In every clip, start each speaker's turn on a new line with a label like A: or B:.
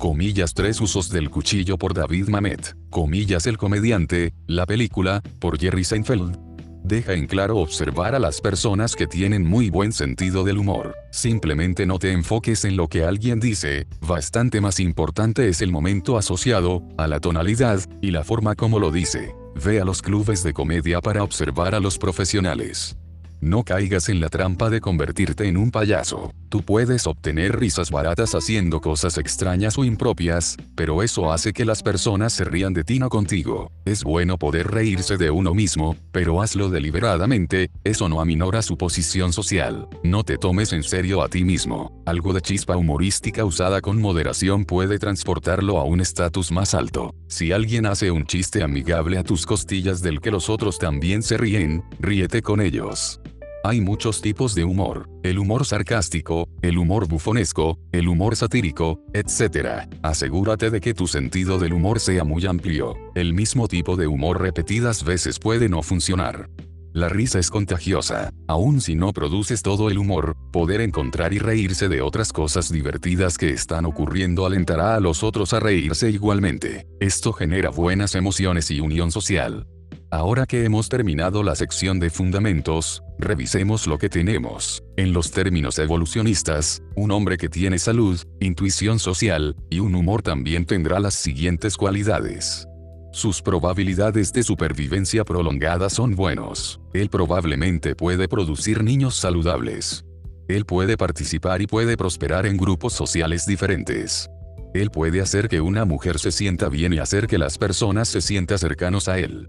A: Comillas Tres usos del cuchillo por David Mamet. Comillas El comediante, la película, por Jerry Seinfeld. Deja en claro observar a las personas que tienen muy buen sentido del humor. Simplemente no te enfoques en lo que alguien dice, bastante más importante es el momento asociado, a la tonalidad, y la forma como lo dice. Ve a los clubes de comedia para observar a los profesionales. No caigas en la trampa de convertirte en un payaso. Tú puedes obtener risas baratas haciendo cosas extrañas o impropias, pero eso hace que las personas se rían de ti no contigo. Es bueno poder reírse de uno mismo, pero hazlo deliberadamente, eso no aminora su posición social. No te tomes en serio a ti mismo. Algo de chispa humorística usada con moderación puede transportarlo a un estatus más alto. Si alguien hace un chiste amigable a tus costillas del que los otros también se ríen, ríete con ellos. Hay muchos tipos de humor, el humor sarcástico, el humor bufonesco, el humor satírico, etc. Asegúrate de que tu sentido del humor sea muy amplio. El mismo tipo de humor repetidas veces puede no funcionar. La risa es contagiosa. Aun si no produces todo el humor, poder encontrar y reírse de otras cosas divertidas que están ocurriendo alentará a los otros a reírse igualmente. Esto genera buenas emociones y unión social. Ahora que hemos terminado la sección de fundamentos, revisemos lo que tenemos. En los términos evolucionistas, un hombre que tiene salud, intuición social, y un humor también tendrá las siguientes cualidades. Sus probabilidades de supervivencia prolongada son buenos. Él probablemente puede producir niños saludables. Él puede participar y puede prosperar en grupos sociales diferentes. Él puede hacer que una mujer se sienta bien y hacer que las personas se sientan cercanos a él.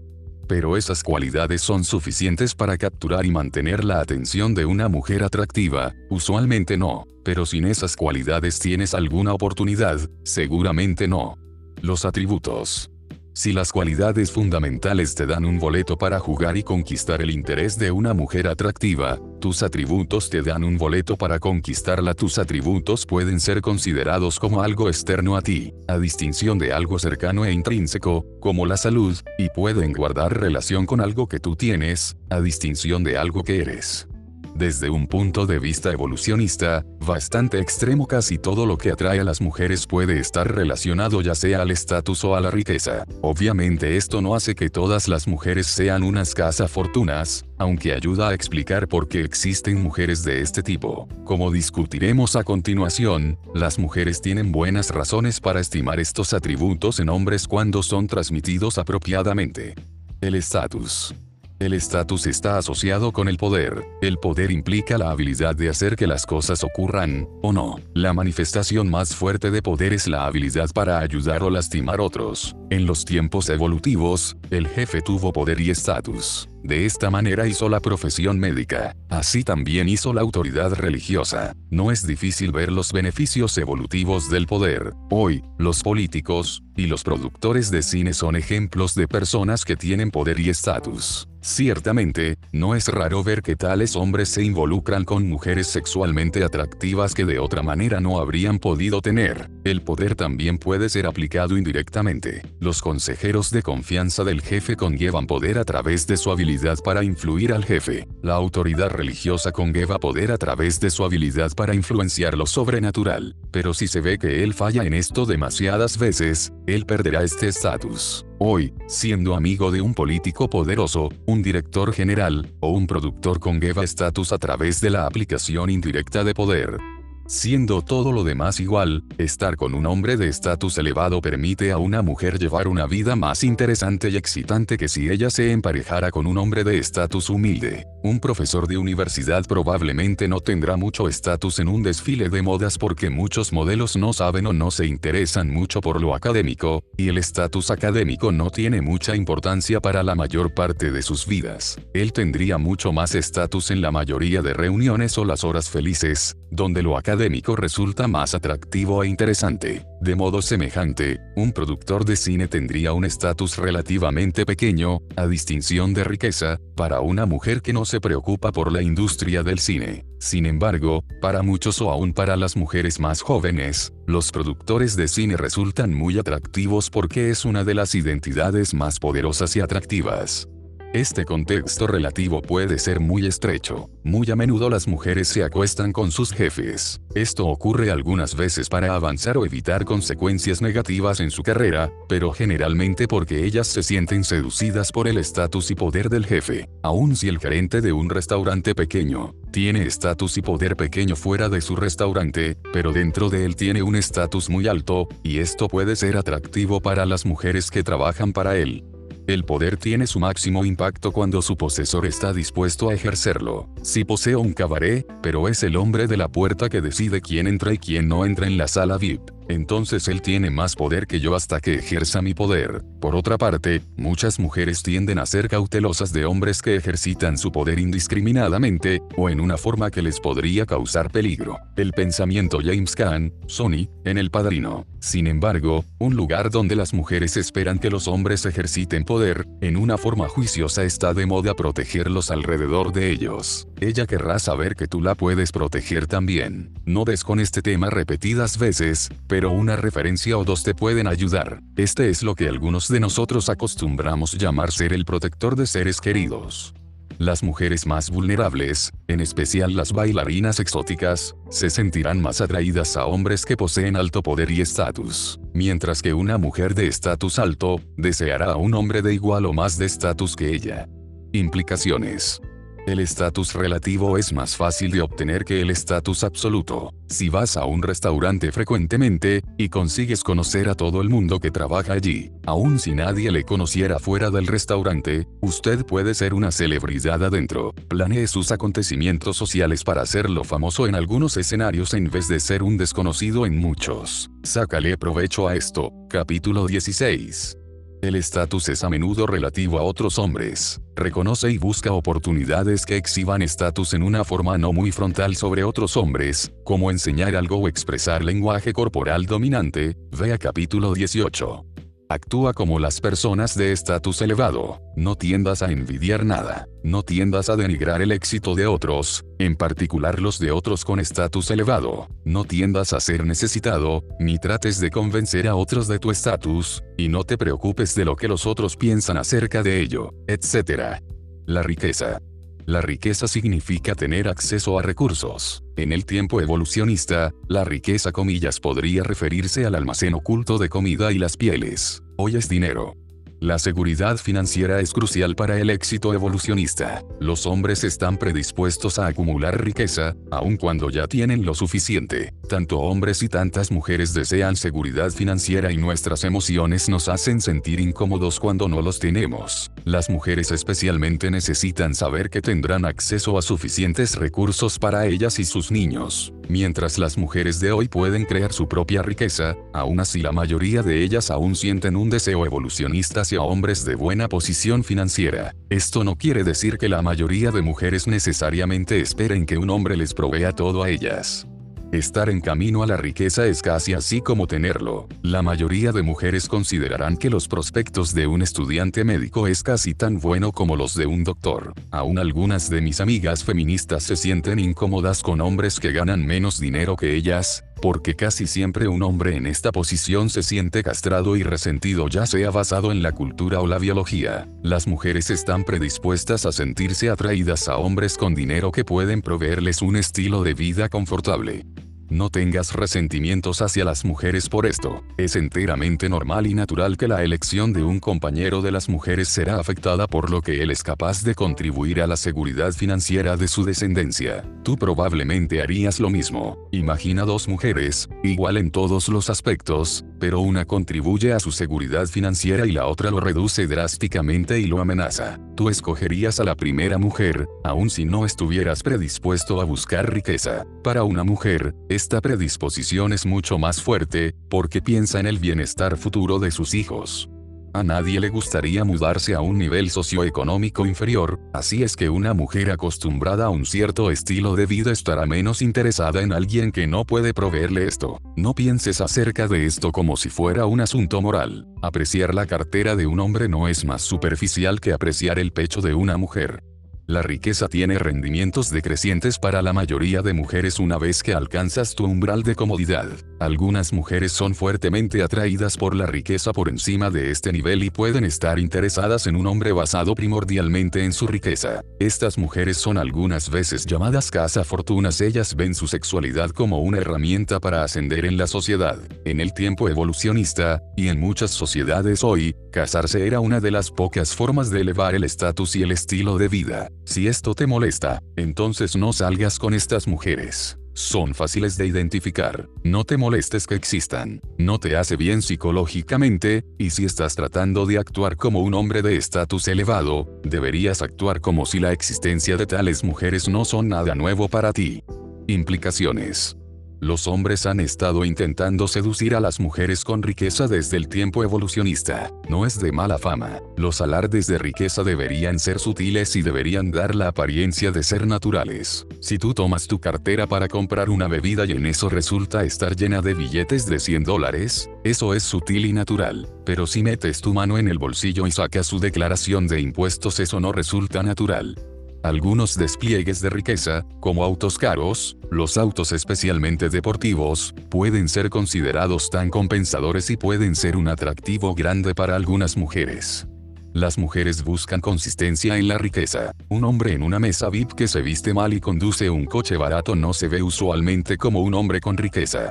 A: Pero esas cualidades son suficientes para capturar y mantener la atención de una mujer atractiva, usualmente no, pero sin esas cualidades tienes alguna oportunidad, seguramente no. Los atributos. Si las cualidades fundamentales te dan un boleto para jugar y conquistar el interés de una mujer atractiva, tus atributos te dan un boleto para conquistarla. Tus atributos pueden ser considerados como algo externo a ti, a distinción de algo cercano e intrínseco, como la salud, y pueden guardar relación con algo que tú tienes, a distinción de algo que eres. Desde un punto de vista evolucionista, bastante extremo casi todo lo que atrae a las mujeres puede estar relacionado ya sea al estatus o a la riqueza. Obviamente esto no hace que todas las mujeres sean unas fortunas, aunque ayuda a explicar por qué existen mujeres de este tipo. Como discutiremos a continuación, las mujeres tienen buenas razones para estimar estos atributos en hombres cuando son transmitidos apropiadamente. El estatus. El estatus está asociado con el poder. El poder implica la habilidad de hacer que las cosas ocurran, o no. La manifestación más fuerte de poder es la habilidad para ayudar o lastimar otros. En los tiempos evolutivos, el jefe tuvo poder y estatus. De esta manera hizo la profesión médica. Así también hizo la autoridad religiosa. No es difícil ver los beneficios evolutivos del poder. Hoy, los políticos, y los productores de cine son ejemplos de personas que tienen poder y estatus. Ciertamente, no es raro ver que tales hombres se involucran con mujeres sexualmente atractivas que de otra manera no habrían podido tener. El poder también puede ser aplicado indirectamente. Los consejeros de confianza del jefe conllevan poder a través de su habilidad para influir al jefe. La autoridad religiosa conlleva poder a través de su habilidad para influenciar lo sobrenatural. Pero si se ve que él falla en esto demasiadas veces, él perderá este estatus. Hoy, siendo amigo de un político poderoso, un director general, o un productor conlleva estatus a través de la aplicación indirecta de poder. Siendo todo lo demás igual, estar con un hombre de estatus elevado permite a una mujer llevar una vida más interesante y excitante que si ella se emparejara con un hombre de estatus humilde. Un profesor de universidad probablemente no tendrá mucho estatus en un desfile de modas porque muchos modelos no saben o no se interesan mucho por lo académico, y el estatus académico no tiene mucha importancia para la mayor parte de sus vidas. Él tendría mucho más estatus en la mayoría de reuniones o las horas felices, donde lo académico resulta más atractivo e interesante. De modo semejante, un productor de cine tendría un estatus relativamente pequeño, a distinción de riqueza, para una mujer que no se preocupa por la industria del cine. Sin embargo, para muchos o aún para las mujeres más jóvenes, los productores de cine resultan muy atractivos porque es una de las identidades más poderosas y atractivas. Este contexto relativo puede ser muy estrecho. Muy a menudo las mujeres se acuestan con sus jefes. Esto ocurre algunas veces para avanzar o evitar consecuencias negativas en su carrera, pero generalmente porque ellas se sienten seducidas por el estatus y poder del jefe. Aun si el gerente de un restaurante pequeño tiene estatus y poder pequeño fuera de su restaurante, pero dentro de él tiene un estatus muy alto, y esto puede ser atractivo para las mujeres que trabajan para él. El poder tiene su máximo impacto cuando su posesor está dispuesto a ejercerlo. Si poseo un cabaret, pero es el hombre de la puerta que decide quién entra y quién no entra en la sala VIP, entonces él tiene más poder que yo hasta que ejerza mi poder. Por otra parte, muchas mujeres tienden a ser cautelosas de hombres que ejercitan su poder indiscriminadamente, o en una forma que les podría causar peligro. El pensamiento James Caan, Sony, en El Padrino. Sin embargo, un lugar donde las mujeres esperan que los hombres ejerciten poder, en una forma juiciosa está de moda protegerlos alrededor de ellos. Ella querrá saber que tú la puedes proteger también. No des con este tema repetidas veces, pero una referencia o dos te pueden ayudar. Este es lo que algunos de nosotros acostumbramos llamar ser el protector de seres queridos. Las mujeres más vulnerables, en especial las bailarinas exóticas, se sentirán más atraídas a hombres que poseen alto poder y estatus, mientras que una mujer de estatus alto, deseará a un hombre de igual o más de estatus que ella. Implicaciones. El estatus relativo es más fácil de obtener que el estatus absoluto. Si vas a un restaurante frecuentemente, y consigues conocer a todo el mundo que trabaja allí, aun si nadie le conociera fuera del restaurante, usted puede ser una celebridad adentro. Planee sus acontecimientos sociales para hacerlo famoso en algunos escenarios en vez de ser un desconocido en muchos. Sácale provecho a esto. Capítulo 16. El estatus es a menudo relativo a otros hombres. Reconoce y busca oportunidades que exhiban estatus en una forma no muy frontal sobre otros hombres, como enseñar algo o expresar lenguaje corporal dominante. Vea capítulo 18. Actúa como las personas de estatus elevado. No tiendas a envidiar nada. No tiendas a denigrar el éxito de otros, en particular los de otros con estatus elevado. No tiendas a ser necesitado, ni trates de convencer a otros de tu estatus, y no te preocupes de lo que los otros piensan acerca de ello, etc. La riqueza. La riqueza significa tener acceso a recursos. En el tiempo evolucionista, la riqueza comillas podría referirse al almacén oculto de comida y las pieles. Hoy es dinero. La seguridad financiera es crucial para el éxito evolucionista. Los hombres están predispuestos a acumular riqueza, aun cuando ya tienen lo suficiente. Tanto hombres y tantas mujeres desean seguridad financiera y nuestras emociones nos hacen sentir incómodos cuando no los tenemos. Las mujeres especialmente necesitan saber que tendrán acceso a suficientes recursos para ellas y sus niños. Mientras las mujeres de hoy pueden crear su propia riqueza, aún así la mayoría de ellas aún sienten un deseo evolucionista hacia hombres de buena posición financiera. Esto no quiere decir que la mayoría de mujeres necesariamente esperen que un hombre les provea todo a ellas. Estar en camino a la riqueza es casi así como tenerlo. La mayoría de mujeres considerarán que los prospectos de un estudiante médico es casi tan bueno como los de un doctor. Aún algunas de mis amigas feministas se sienten incómodas con hombres que ganan menos dinero que ellas, porque casi siempre un hombre en esta posición se siente castrado y resentido ya sea basado en la cultura o la biología. Las mujeres están predispuestas a sentirse atraídas a hombres con dinero que pueden proveerles un estilo de vida confortable. No tengas resentimientos hacia las mujeres por esto. Es enteramente normal y natural que la elección de un compañero de las mujeres será afectada por lo que él es capaz de contribuir a la seguridad financiera de su descendencia. Tú probablemente harías lo mismo. Imagina dos mujeres, igual en todos los aspectos, pero una contribuye a su seguridad financiera y la otra lo reduce drásticamente y lo amenaza. Tú escogerías a la primera mujer, aun si no estuvieras predispuesto a buscar riqueza. Para una mujer, esta predisposición es mucho más fuerte, porque piensa en el bienestar futuro de sus hijos. A nadie le gustaría mudarse a un nivel socioeconómico inferior, así es que una mujer acostumbrada a un cierto estilo de vida estará menos interesada en alguien que no puede proveerle esto. No pienses acerca de esto como si fuera un asunto moral. Apreciar la cartera de un hombre no es más superficial que apreciar el pecho de una mujer. La riqueza tiene rendimientos decrecientes para la mayoría de mujeres una vez que alcanzas tu umbral de comodidad. Algunas mujeres son fuertemente atraídas por la riqueza por encima de este nivel y pueden estar interesadas en un hombre basado primordialmente en su riqueza. Estas mujeres son algunas veces llamadas casa fortunas. Ellas ven su sexualidad como una herramienta para ascender en la sociedad. En el tiempo evolucionista, y en muchas sociedades hoy, casarse era una de las pocas formas de elevar el estatus y el estilo de vida. Si esto te molesta, entonces no salgas con estas mujeres. Son fáciles de identificar, no te molestes que existan, no te hace bien psicológicamente, y si estás tratando de actuar como un hombre de estatus elevado, deberías actuar como si la existencia de tales mujeres no son nada nuevo para ti. Implicaciones. Los hombres han estado intentando seducir a las mujeres con riqueza desde el tiempo evolucionista. No es de mala fama. Los alardes de riqueza deberían ser sutiles y deberían dar la apariencia de ser naturales. Si tú tomas tu cartera para comprar una bebida y en eso resulta estar llena de billetes de 100 dólares, eso es sutil y natural. Pero si metes tu mano en el bolsillo y sacas su declaración de impuestos eso no resulta natural. Algunos despliegues de riqueza, como autos caros, los autos especialmente deportivos, pueden ser considerados tan compensadores y pueden ser un atractivo grande para algunas mujeres. Las mujeres buscan consistencia en la riqueza. Un hombre en una mesa VIP que se viste mal y conduce un coche barato no se ve usualmente como un hombre con riqueza.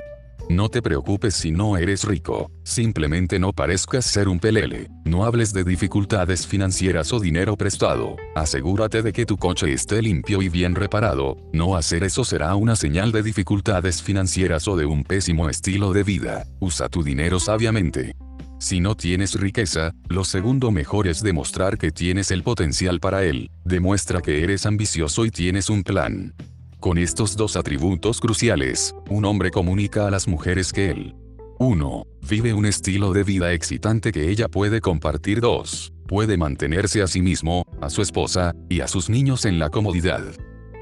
A: No te preocupes si no eres rico, simplemente no parezcas ser un pelele, no hables de dificultades financieras o dinero prestado, asegúrate de que tu coche esté limpio y bien reparado, no hacer eso será una señal de dificultades financieras o de un pésimo estilo de vida, usa tu dinero sabiamente. Si no tienes riqueza, lo segundo mejor es demostrar que tienes el potencial para él, demuestra que eres ambicioso y tienes un plan. Con estos dos atributos cruciales, un hombre comunica a las mujeres que él 1. Vive un estilo de vida excitante que ella puede compartir 2. Puede mantenerse a sí mismo, a su esposa, y a sus niños en la comodidad.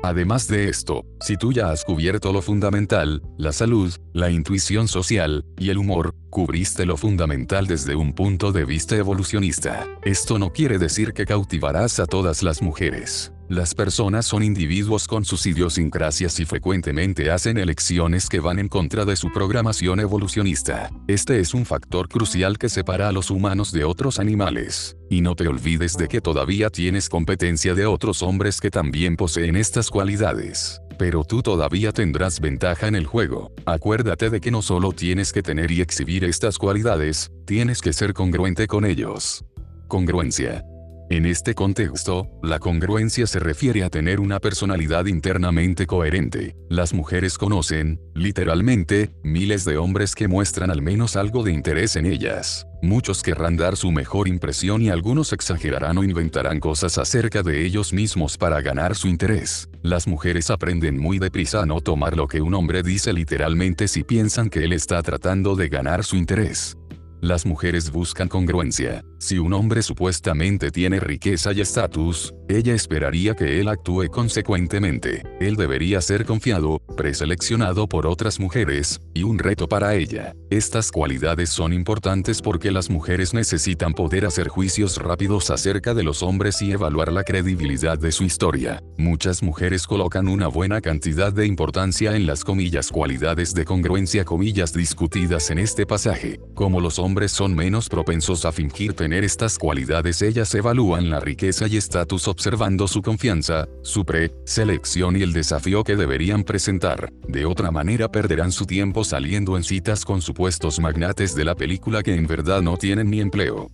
A: Además de esto, si tú ya has cubierto lo fundamental, la salud, la intuición social, y el humor, cubriste lo fundamental desde un punto de vista evolucionista. Esto no quiere decir que cautivarás a todas las mujeres. Las personas son individuos con sus idiosincrasias y frecuentemente hacen elecciones que van en contra de su programación evolucionista. Este es un factor crucial que separa a los humanos de otros animales. Y no te olvides de que todavía tienes competencia de otros hombres que también poseen estas cualidades. Pero tú todavía tendrás ventaja en el juego. Acuérdate de que no solo tienes que tener y exhibir estas cualidades, tienes que ser congruente con ellos. Congruencia. En este contexto, la congruencia se refiere a tener una personalidad internamente coherente. Las mujeres conocen, literalmente, miles de hombres que muestran al menos algo de interés en ellas. Muchos querrán dar su mejor impresión y algunos exagerarán o inventarán cosas acerca de ellos mismos para ganar su interés. Las mujeres aprenden muy deprisa a no tomar lo que un hombre dice literalmente si piensan que él está tratando de ganar su interés. Las mujeres buscan congruencia. Si un hombre supuestamente tiene riqueza y estatus, ella esperaría que él actúe consecuentemente. Él debería ser confiado, preseleccionado por otras mujeres, y un reto para ella. Estas cualidades son importantes porque las mujeres necesitan poder hacer juicios rápidos acerca de los hombres y evaluar la credibilidad de su historia. Muchas mujeres colocan una buena cantidad de importancia en las comillas cualidades de congruencia comillas discutidas en este pasaje. Como los hombres son menos propensos a fingir tener estas cualidades ellas evalúan la riqueza y estatus observando su confianza, su pre-selección y el desafío que deberían presentar. De otra manera perderán su tiempo saliendo en citas con supuestos magnates de la película que en verdad no tienen ni empleo.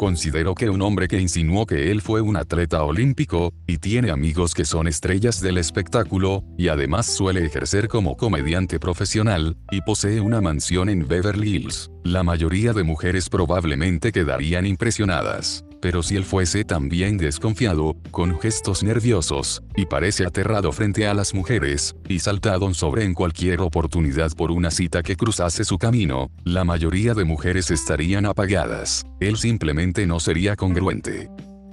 A: Considero que un hombre que insinuó que él fue un atleta olímpico, y tiene amigos que son estrellas del espectáculo, y además suele ejercer como comediante profesional, y posee una mansión en Beverly Hills, la mayoría de mujeres probablemente quedarían impresionadas pero si él fuese también desconfiado, con gestos nerviosos, y parece aterrado frente a las mujeres, y saltado sobre en cualquier oportunidad por una cita que cruzase su camino, la mayoría de mujeres estarían apagadas. Él simplemente no sería congruente.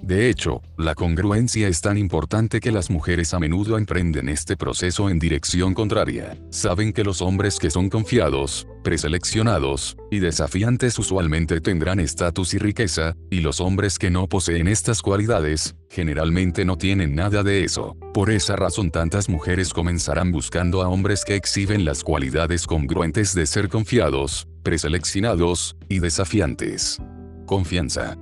A: De hecho, la congruencia es tan importante que las mujeres a menudo emprenden este proceso en dirección contraria. Saben que los hombres que son confiados, preseleccionados y desafiantes usualmente tendrán estatus y riqueza, y los hombres que no poseen estas cualidades, generalmente no tienen nada de eso. Por esa razón tantas mujeres comenzarán buscando a hombres que exhiben las cualidades congruentes de ser confiados, preseleccionados y desafiantes. Confianza.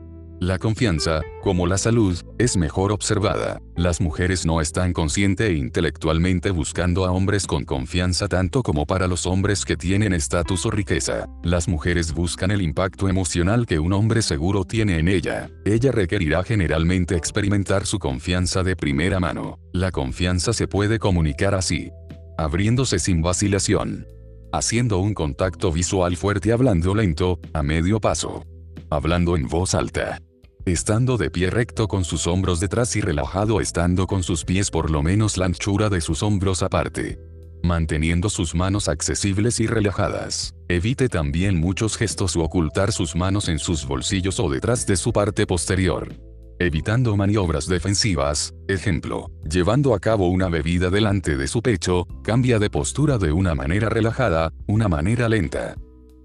A: La confianza, como la salud, es mejor observada. Las mujeres no están consciente e intelectualmente buscando a hombres con confianza tanto como para los hombres que tienen estatus o riqueza. Las mujeres buscan el impacto emocional que un hombre seguro tiene en ella. Ella requerirá generalmente experimentar su confianza de primera mano. La confianza se puede comunicar así. Abriéndose sin vacilación. Haciendo un contacto visual fuerte hablando lento, a medio paso hablando en voz alta. Estando de pie recto con sus hombros detrás y relajado estando con sus pies por lo menos la anchura de sus hombros aparte. Manteniendo sus manos accesibles y relajadas. Evite también muchos gestos o ocultar sus manos en sus bolsillos o detrás de su parte posterior. Evitando maniobras defensivas, ejemplo, llevando a cabo una bebida delante de su pecho, cambia de postura de una manera relajada, una manera lenta.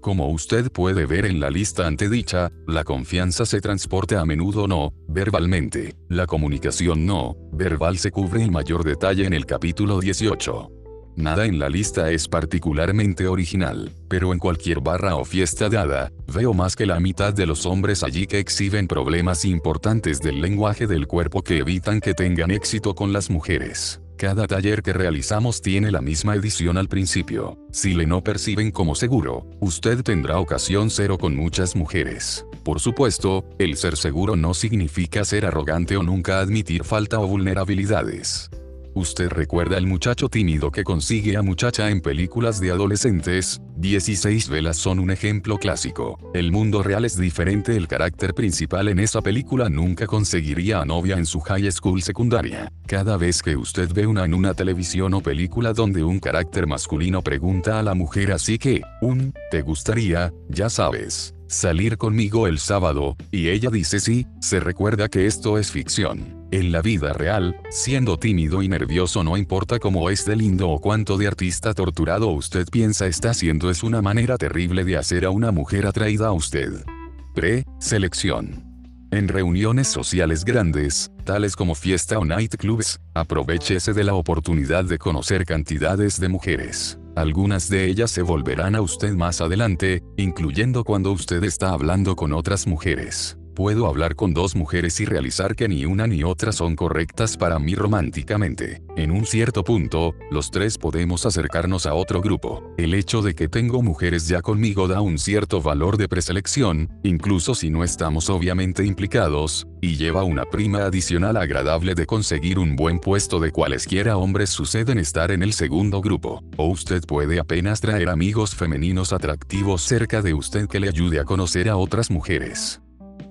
A: Como usted puede ver en la lista antedicha, la confianza se transporta a menudo no, verbalmente. La comunicación no, verbal se cubre en mayor detalle en el capítulo 18. Nada en la lista es particularmente original, pero en cualquier barra o fiesta dada, veo más que la mitad de los hombres allí que exhiben problemas importantes del lenguaje del cuerpo que evitan que tengan éxito con las mujeres. Cada taller que realizamos tiene la misma edición al principio. Si le no perciben como seguro, usted tendrá ocasión cero con muchas mujeres. Por supuesto, el ser seguro no significa ser arrogante o nunca admitir falta o vulnerabilidades. Usted recuerda el muchacho tímido que consigue a muchacha en películas de adolescentes, 16 velas son un ejemplo clásico. El mundo real es diferente, el carácter principal en esa película nunca conseguiría a novia en su high school secundaria. Cada vez que usted ve una en una televisión o película donde un carácter masculino pregunta a la mujer así que, un, ¿te gustaría? Ya sabes salir conmigo el sábado, y ella dice sí, se recuerda que esto es ficción. En la vida real, siendo tímido y nervioso no importa cómo es de lindo o cuánto de artista torturado usted piensa está haciendo es una manera terrible de hacer a una mujer atraída a usted. Pre-selección. En reuniones sociales grandes, tales como fiesta o nightclubs, aprovechese de la oportunidad de conocer cantidades de mujeres. Algunas de ellas se volverán a usted más adelante, incluyendo cuando usted está hablando con otras mujeres. Puedo hablar con dos mujeres y realizar que ni una ni otra son correctas para mí románticamente. En un cierto punto, los tres podemos acercarnos a otro grupo. El hecho de que tengo mujeres ya conmigo da un cierto valor de preselección, incluso si no estamos obviamente implicados, y lleva una prima adicional agradable de conseguir un buen puesto de cualesquiera hombres suceden estar en el segundo grupo. O usted puede apenas traer amigos femeninos atractivos cerca de usted que le ayude a conocer a otras mujeres.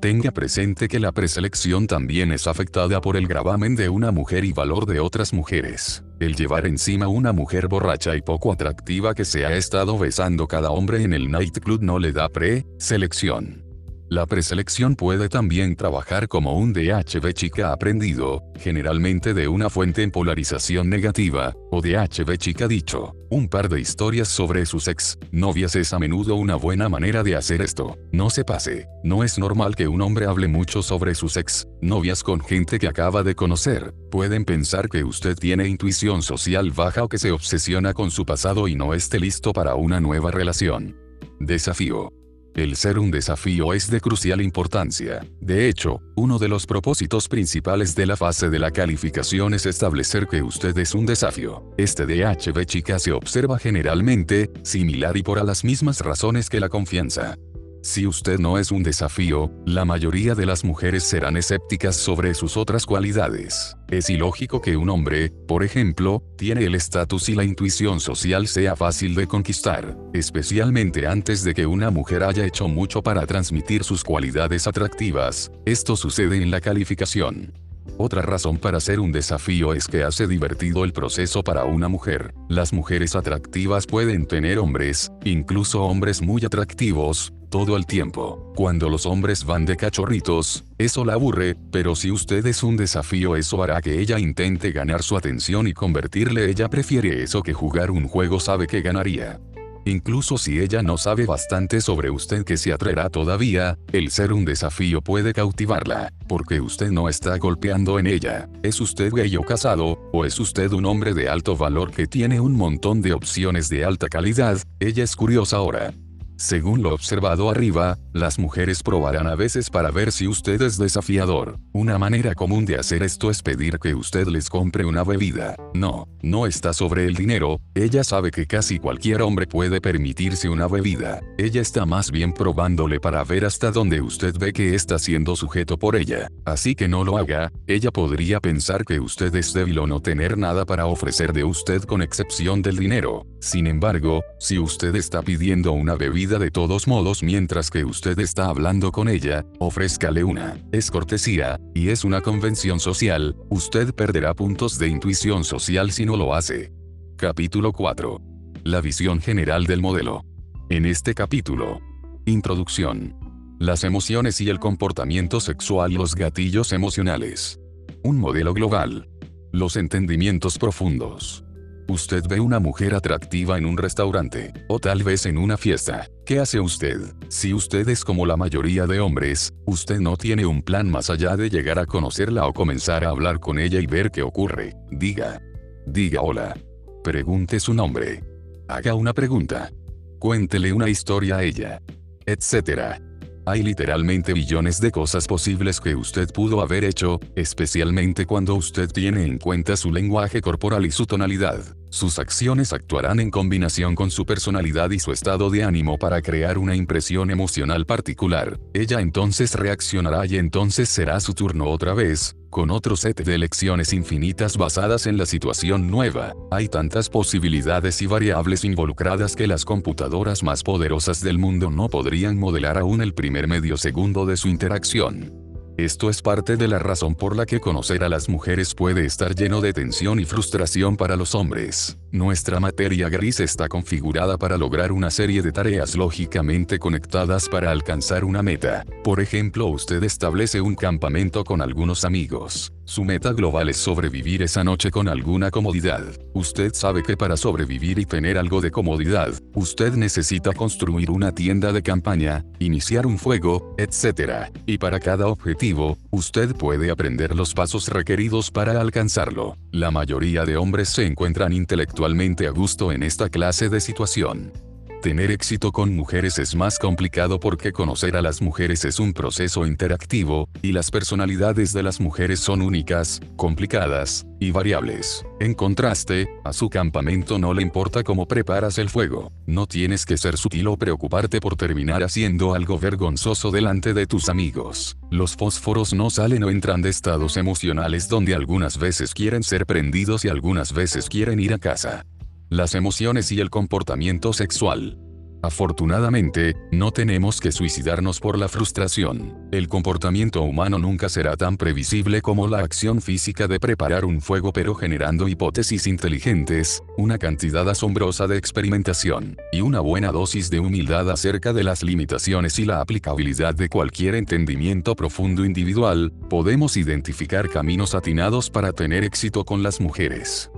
A: Tenga presente que la preselección también es afectada por el gravamen de una mujer y valor de otras mujeres. El llevar encima una mujer borracha y poco atractiva que se ha estado besando cada hombre en el nightclub no le da pre-selección. La preselección puede también trabajar como un DHB chica aprendido, generalmente de una fuente en polarización negativa, o DHB chica dicho. Un par de historias sobre sus ex novias es a menudo una buena manera de hacer esto. No se pase. No es normal que un hombre hable mucho sobre sus ex novias con gente que acaba de conocer. Pueden pensar que usted tiene intuición social baja o que se obsesiona con su pasado y no esté listo para una nueva relación. Desafío. El ser un desafío es de crucial importancia. De hecho, uno de los propósitos principales de la fase de la calificación es establecer que usted es un desafío. Este DHB chica se observa generalmente, similar y por las mismas razones que la confianza. Si usted no es un desafío, la mayoría de las mujeres serán escépticas sobre sus otras cualidades. Es ilógico que un hombre, por ejemplo, tiene el estatus y la intuición social sea fácil de conquistar, especialmente antes de que una mujer haya hecho mucho para transmitir sus cualidades atractivas. Esto sucede en la calificación. Otra razón para ser un desafío es que hace divertido el proceso para una mujer. Las mujeres atractivas pueden tener hombres, incluso hombres muy atractivos, todo el tiempo. Cuando los hombres van de cachorritos, eso la aburre, pero si usted es un desafío eso hará que ella intente ganar su atención y convertirle ella prefiere eso que jugar un juego sabe que ganaría. Incluso si ella no sabe bastante sobre usted que se atraerá todavía, el ser un desafío puede cautivarla, porque usted no está golpeando en ella. ¿Es usted gay o casado, o es usted un hombre de alto valor que tiene un montón de opciones de alta calidad? Ella es curiosa ahora. Según lo observado arriba, las mujeres probarán a veces para ver si usted es desafiador. Una manera común de hacer esto es pedir que usted les compre una bebida. No, no está sobre el dinero, ella sabe que casi cualquier hombre puede permitirse una bebida. Ella está más bien probándole para ver hasta dónde usted ve que está siendo sujeto por ella. Así que no lo haga, ella podría pensar que usted es débil o no tener nada para ofrecer de usted con excepción del dinero. Sin embargo, si usted está pidiendo una bebida de todos modos mientras que usted está hablando con ella, ofrézcale una. Es cortesía, y es una convención social, usted perderá puntos de intuición social si no lo hace. Capítulo 4. La visión general del modelo. En este capítulo. Introducción. Las emociones y el comportamiento sexual los gatillos emocionales. Un modelo global. Los entendimientos profundos. Usted ve una mujer atractiva en un restaurante, o tal vez en una fiesta. ¿Qué hace usted? Si usted es como la mayoría de hombres, usted no tiene un plan más allá de llegar a conocerla o comenzar a hablar con ella y ver qué ocurre. Diga. Diga hola. Pregunte su nombre. Haga una pregunta. Cuéntele una historia a ella. Etcétera. Hay literalmente billones de cosas posibles que usted pudo haber hecho, especialmente cuando usted tiene en cuenta su lenguaje corporal y su tonalidad. Sus acciones actuarán en combinación con su personalidad y su estado de ánimo para crear una impresión emocional particular. Ella entonces reaccionará y entonces será su turno otra vez, con otro set de elecciones infinitas basadas en la situación nueva. Hay tantas posibilidades y variables involucradas que las computadoras más poderosas del mundo no podrían modelar aún el primer medio segundo de su interacción. Esto es parte de la razón por la que conocer a las mujeres puede estar lleno de tensión y frustración para los hombres. Nuestra materia gris está configurada para lograr una serie de tareas lógicamente conectadas para alcanzar una meta. Por ejemplo, usted establece un campamento con algunos amigos. Su meta global es sobrevivir esa noche con alguna comodidad. Usted sabe que para sobrevivir y tener algo de comodidad, usted necesita construir una tienda de campaña, iniciar un fuego, etc. Y para cada objetivo, usted puede aprender los pasos requeridos para alcanzarlo. La mayoría de hombres se encuentran intelectualmente a gusto en esta clase de situación. Tener éxito con mujeres es más complicado porque conocer a las mujeres es un proceso interactivo, y las personalidades de las mujeres son únicas, complicadas, y variables. En contraste, a su campamento no le importa cómo preparas el fuego. No tienes que ser sutil o preocuparte por terminar haciendo algo vergonzoso delante de tus amigos. Los fósforos no salen o entran de estados emocionales donde algunas veces quieren ser prendidos y algunas veces quieren ir a casa las emociones y el comportamiento sexual. Afortunadamente, no tenemos que suicidarnos por la frustración. El comportamiento humano nunca será tan previsible como la acción física de preparar un fuego pero generando hipótesis inteligentes, una cantidad asombrosa de experimentación, y una buena dosis de humildad acerca de las limitaciones y la aplicabilidad de cualquier entendimiento profundo individual, podemos identificar caminos atinados para tener éxito con las mujeres.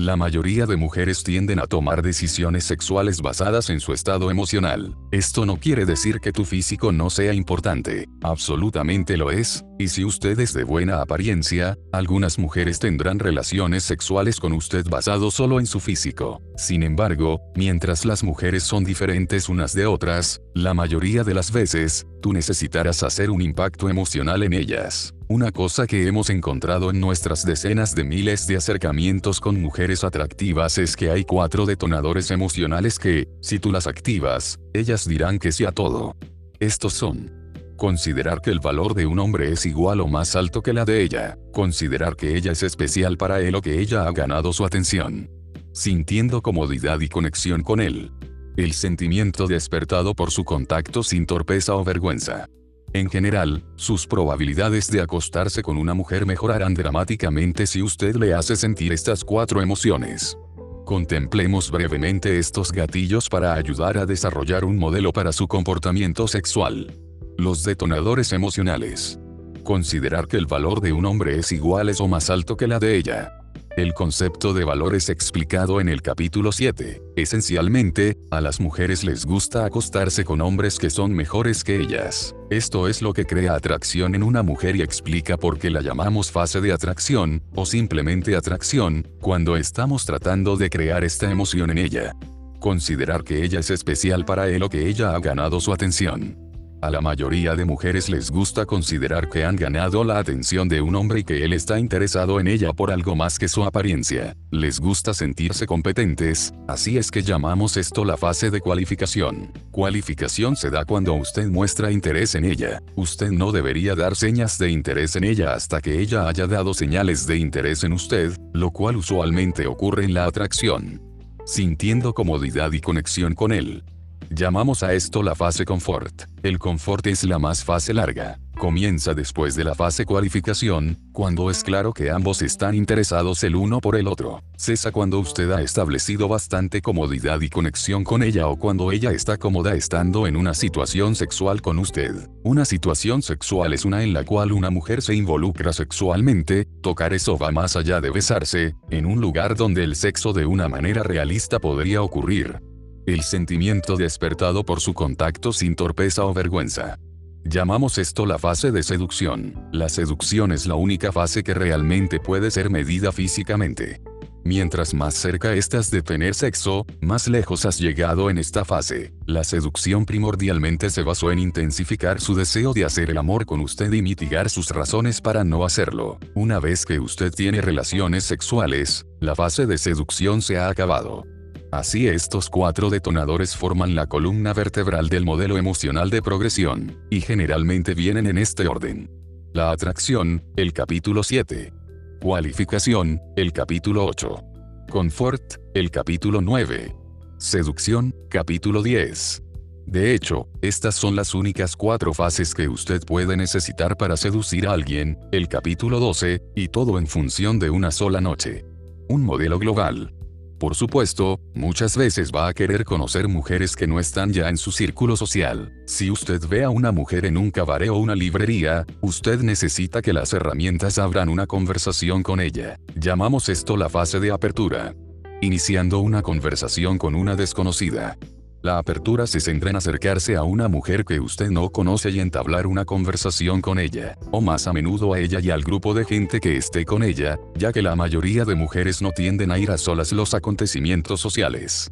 A: La mayoría de mujeres tienden a tomar decisiones sexuales basadas en su estado emocional. Esto no quiere decir que tu físico no sea importante, absolutamente lo es, y si usted es de buena apariencia, algunas mujeres tendrán relaciones sexuales con usted basado solo en su físico. Sin embargo, mientras las mujeres son diferentes unas de otras, la mayoría de las veces, tú necesitarás hacer un impacto emocional en ellas. Una cosa que hemos encontrado en nuestras decenas de miles de acercamientos con mujeres atractivas es que hay cuatro detonadores emocionales que, si tú las activas, ellas dirán que sí a todo. Estos son. Considerar que el valor de un hombre es igual o más alto que la de ella. Considerar que ella es especial para él o que ella ha ganado su atención. Sintiendo comodidad y conexión con él. El sentimiento despertado por su contacto sin torpeza o vergüenza. En general, sus probabilidades de acostarse con una mujer mejorarán dramáticamente si usted le hace sentir estas cuatro emociones. Contemplemos brevemente estos gatillos para ayudar a desarrollar un modelo para su comportamiento sexual. Los detonadores emocionales. Considerar que el valor de un hombre es igual o más alto que la de ella. El concepto de valor es explicado en el capítulo 7. Esencialmente, a las mujeres les gusta acostarse con hombres que son mejores que ellas. Esto es lo que crea atracción en una mujer y explica por qué la llamamos fase de atracción, o simplemente atracción, cuando estamos tratando de crear esta emoción en ella. Considerar que ella es especial para él o que ella ha ganado su atención. A la mayoría de mujeres les gusta considerar que han ganado la atención de un hombre y que él está interesado en ella por algo más que su apariencia. Les gusta sentirse competentes, así es que llamamos esto la fase de cualificación. Cualificación se da cuando usted muestra interés en ella. Usted no debería dar señas de interés en ella hasta que ella haya dado señales de interés en usted, lo cual usualmente ocurre en la atracción. Sintiendo comodidad y conexión con él. Llamamos a esto la fase confort. El confort es la más fase larga. Comienza después de la fase cualificación, cuando es claro que ambos están interesados el uno por el otro. Cesa cuando usted ha establecido bastante comodidad y conexión con ella o cuando ella está cómoda estando en una situación sexual con usted. Una situación sexual es una en la cual una mujer se involucra sexualmente, tocar eso va más allá de besarse, en un lugar donde el sexo de una manera realista podría ocurrir el sentimiento despertado por su contacto sin torpeza o vergüenza. Llamamos esto la fase de seducción. La seducción es la única fase que realmente puede ser medida físicamente. Mientras más cerca estás de tener sexo, más lejos has llegado en esta fase. La seducción primordialmente se basó en intensificar su deseo de hacer el amor con usted y mitigar sus razones para no hacerlo. Una vez que usted tiene relaciones sexuales, la fase de seducción se ha acabado. Así estos cuatro detonadores forman la columna vertebral del modelo emocional de progresión, y generalmente vienen en este orden. La atracción, el capítulo 7. Cualificación, el capítulo 8. Confort, el capítulo 9. Seducción, capítulo 10. De hecho, estas son las únicas cuatro fases que usted puede necesitar para seducir a alguien, el capítulo 12, y todo en función de una sola noche. Un modelo global. Por supuesto, muchas veces va a querer conocer mujeres que no están ya en su círculo social. Si usted ve a una mujer en un cabaret o una librería, usted necesita que las herramientas abran una conversación con ella. Llamamos esto la fase de apertura. Iniciando una conversación con una desconocida. La apertura se centra en acercarse a una mujer que usted no conoce y entablar una conversación con ella, o más a menudo a ella y al grupo de gente que esté con ella, ya que la mayoría de mujeres no tienden a ir a solas los acontecimientos sociales.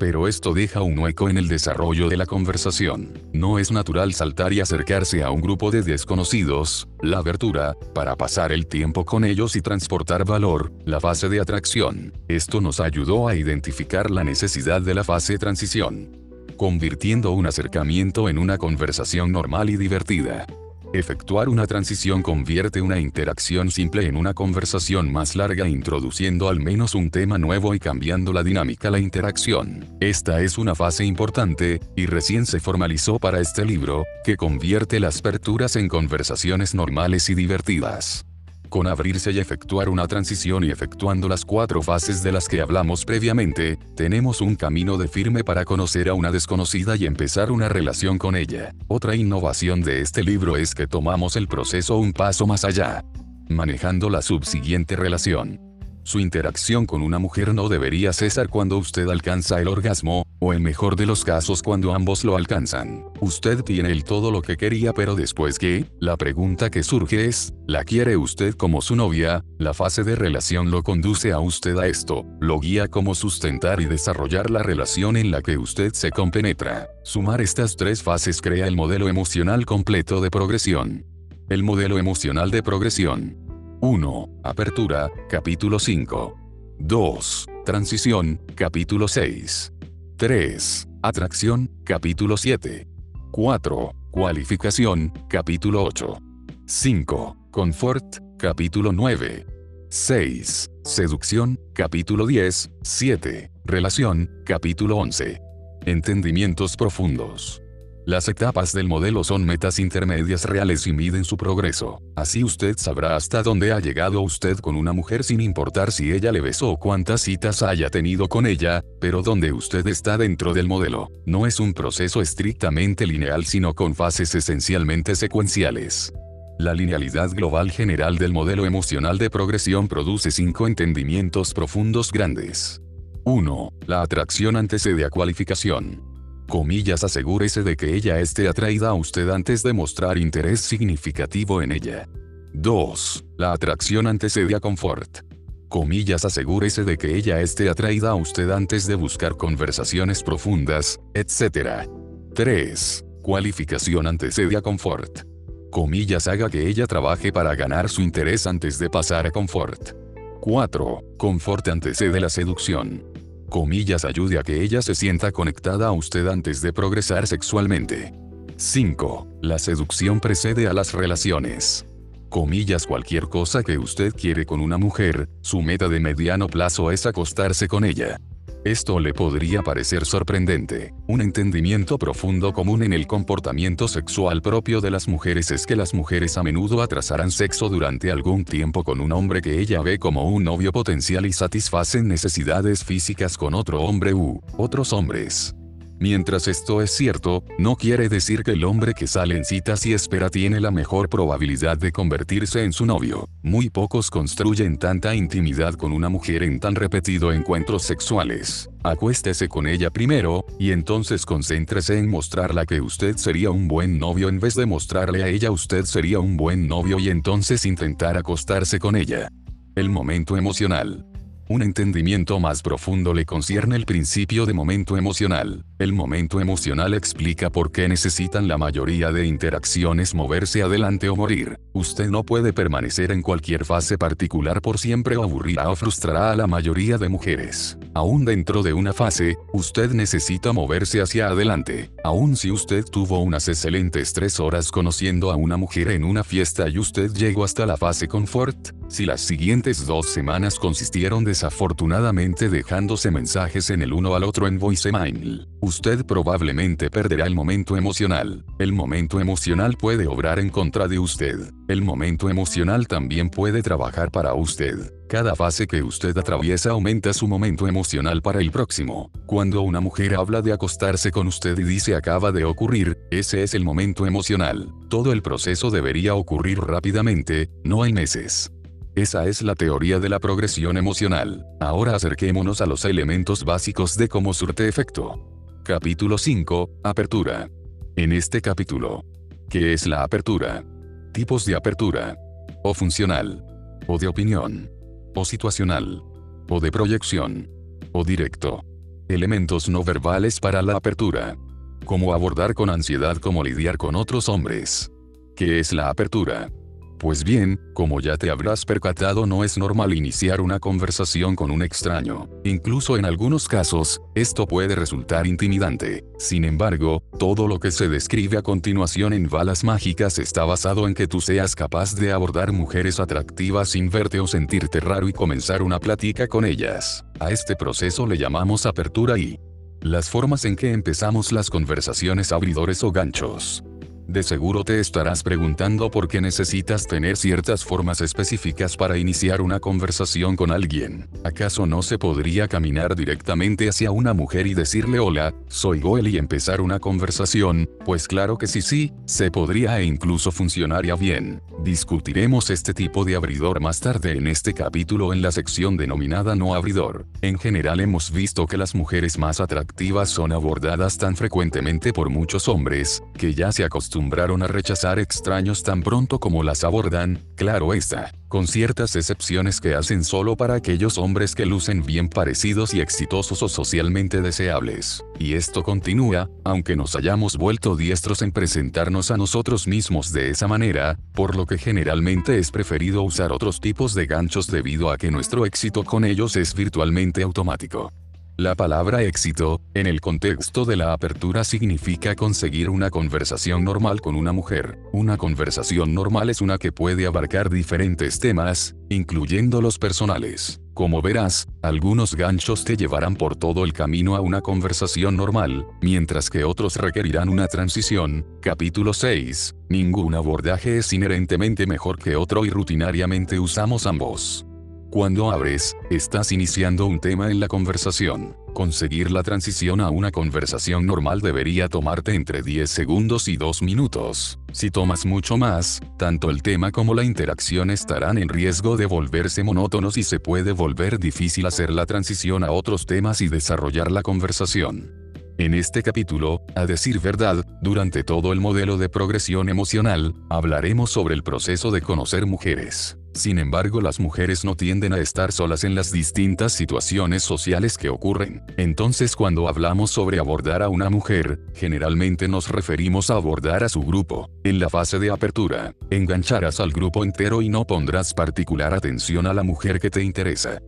A: Pero esto deja un hueco en el desarrollo de la conversación. No es natural saltar y acercarse a un grupo de desconocidos, la abertura, para pasar el tiempo con ellos y transportar valor, la fase de atracción. Esto nos ayudó a identificar la necesidad de la fase transición. Convirtiendo un acercamiento en una conversación normal y divertida. Efectuar una transición convierte una interacción simple en una conversación más larga introduciendo al menos un tema nuevo y cambiando la dinámica la interacción. Esta es una fase importante, y recién se formalizó para este libro, que convierte las aperturas en conversaciones normales y divertidas con abrirse y efectuar una transición y efectuando las cuatro fases de las que hablamos previamente, tenemos un camino de firme para conocer a una desconocida y empezar una relación con ella. Otra innovación de este libro es que tomamos el proceso un paso más allá, manejando la subsiguiente relación. Su interacción con una mujer no debería cesar cuando usted alcanza el orgasmo, o en mejor de los casos cuando ambos lo alcanzan. Usted tiene el todo lo que quería pero después qué? La pregunta que surge es, ¿la quiere usted como su novia? La fase de relación lo conduce a usted a esto, lo guía como sustentar y desarrollar la relación en la que usted se compenetra. Sumar estas tres fases crea el modelo emocional completo de progresión. El modelo emocional de progresión 1. Apertura, capítulo 5. 2. Transición, capítulo 6. 3. Atracción, capítulo 7. 4. Cualificación, capítulo 8. 5. Confort, capítulo 9. 6. Seducción, capítulo 10. 7. Relación, capítulo 11. Entendimientos profundos. Las etapas del modelo son metas intermedias reales y miden su progreso. Así usted sabrá hasta dónde ha llegado usted con una mujer sin importar si ella le besó o cuántas citas haya tenido con ella, pero donde usted está dentro del modelo. No es un proceso estrictamente lineal sino con fases esencialmente secuenciales. La linealidad global general del modelo emocional de progresión produce cinco entendimientos profundos grandes. 1. La atracción antecede a cualificación comillas asegúrese de que ella esté atraída a usted antes de mostrar interés significativo en ella. 2. La atracción antecede a confort. Comillas asegúrese de que ella esté atraída a usted antes de buscar conversaciones profundas, etc. 3. Cualificación antecede a confort. Comillas haga que ella trabaje para ganar su interés antes de pasar a confort. 4. Confort antecede la seducción comillas ayude a que ella se sienta conectada a usted antes de progresar sexualmente. 5. La seducción precede a las relaciones. Comillas cualquier cosa que usted quiere con una mujer, su meta de mediano plazo es acostarse con ella. Esto le podría parecer sorprendente. Un entendimiento profundo común en el comportamiento sexual propio de las mujeres es que las mujeres a menudo atrasarán sexo durante algún tiempo con un hombre que ella ve como un novio potencial y satisfacen necesidades físicas con otro hombre u otros hombres. Mientras esto es cierto, no quiere decir que el hombre que sale en citas y espera tiene la mejor probabilidad de convertirse en su novio. Muy pocos construyen tanta intimidad con una mujer en tan repetido encuentros sexuales. Acuéstese con ella primero, y entonces concéntrese en mostrarla que usted sería un buen novio en vez de mostrarle a ella usted sería un buen novio y entonces intentar acostarse con ella. El momento emocional. Un entendimiento más profundo le concierne el principio de momento emocional. El momento emocional explica por qué necesitan la mayoría de interacciones moverse adelante o morir. Usted no puede permanecer en cualquier fase particular por siempre o aburrirá o frustrará a la mayoría de mujeres. Aún dentro de una fase, usted necesita moverse hacia adelante. Aún si usted tuvo unas excelentes tres horas conociendo a una mujer en una fiesta y usted llegó hasta la fase confort, si las siguientes dos semanas consistieron de desafortunadamente dejándose mensajes en el uno al otro en voicemail. Usted probablemente perderá el momento emocional. El momento emocional puede obrar en contra de usted. El momento emocional también puede trabajar para usted. Cada fase que usted atraviesa aumenta su momento emocional para el próximo. Cuando una mujer habla de acostarse con usted y dice acaba de ocurrir, ese es el momento emocional. Todo el proceso debería ocurrir rápidamente, no hay meses. Esa es la teoría de la progresión emocional. Ahora acerquémonos a los elementos básicos de cómo surte efecto. Capítulo 5. Apertura. En este capítulo. ¿Qué es la apertura? Tipos de apertura. O funcional. O de opinión. O situacional. O de proyección. O directo. Elementos no verbales para la apertura. Cómo abordar con ansiedad cómo lidiar con otros hombres. ¿Qué es la apertura? Pues bien, como ya te habrás percatado no es normal iniciar una conversación con un extraño. Incluso en algunos casos, esto puede resultar intimidante. Sin embargo, todo lo que se describe a continuación en balas mágicas está basado en que tú seas capaz de abordar mujeres atractivas sin verte o sentirte raro y comenzar una plática con ellas. A este proceso le llamamos apertura y las formas en que empezamos las conversaciones abridores o ganchos. De seguro te estarás preguntando por qué necesitas tener ciertas formas específicas para iniciar una conversación con alguien. ¿Acaso no se podría caminar directamente hacia una mujer y decirle hola, soy Goel y empezar una conversación? Pues claro que sí sí, se podría e incluso funcionaría bien. Discutiremos este tipo de abridor más tarde en este capítulo en la sección denominada no abridor. En general hemos visto que las mujeres más atractivas son abordadas tan frecuentemente por muchos hombres, que ya se acostumbran acostumbraron a rechazar extraños tan pronto como las abordan, claro está, con ciertas excepciones que hacen solo para aquellos hombres que lucen bien parecidos y exitosos o socialmente deseables. Y esto continúa, aunque nos hayamos vuelto diestros en presentarnos a nosotros mismos de esa manera, por lo que generalmente es preferido usar otros tipos de ganchos debido a que nuestro éxito con ellos es virtualmente automático. La palabra éxito, en el contexto de la apertura significa conseguir una conversación normal con una mujer. Una conversación normal es una que puede abarcar diferentes temas, incluyendo los personales Como verás, algunos ganchos te llevarán por todo el camino a una conversación normal, mientras que otros requerirán una transición. Capítulo 6. Ningún abordaje es inherentemente mejor que otro y rutinariamente usamos ambos. Cuando abres, estás iniciando un tema en la conversación. Conseguir la transición a una conversación normal debería tomarte entre 10 segundos y 2 minutos. Si tomas mucho más, tanto el tema como la interacción estarán en riesgo de volverse monótonos y se puede volver difícil hacer la transición a otros temas y desarrollar la conversación. En este capítulo, a decir verdad, durante todo el modelo de progresión emocional, hablaremos sobre el proceso de conocer mujeres. Sin embargo, las mujeres no tienden a estar solas en las distintas situaciones sociales que ocurren. Entonces, cuando hablamos sobre abordar a una mujer, generalmente nos referimos a abordar a su grupo. En la fase de apertura, engancharás al grupo entero y no pondrás particular atención a la mujer que te interesa.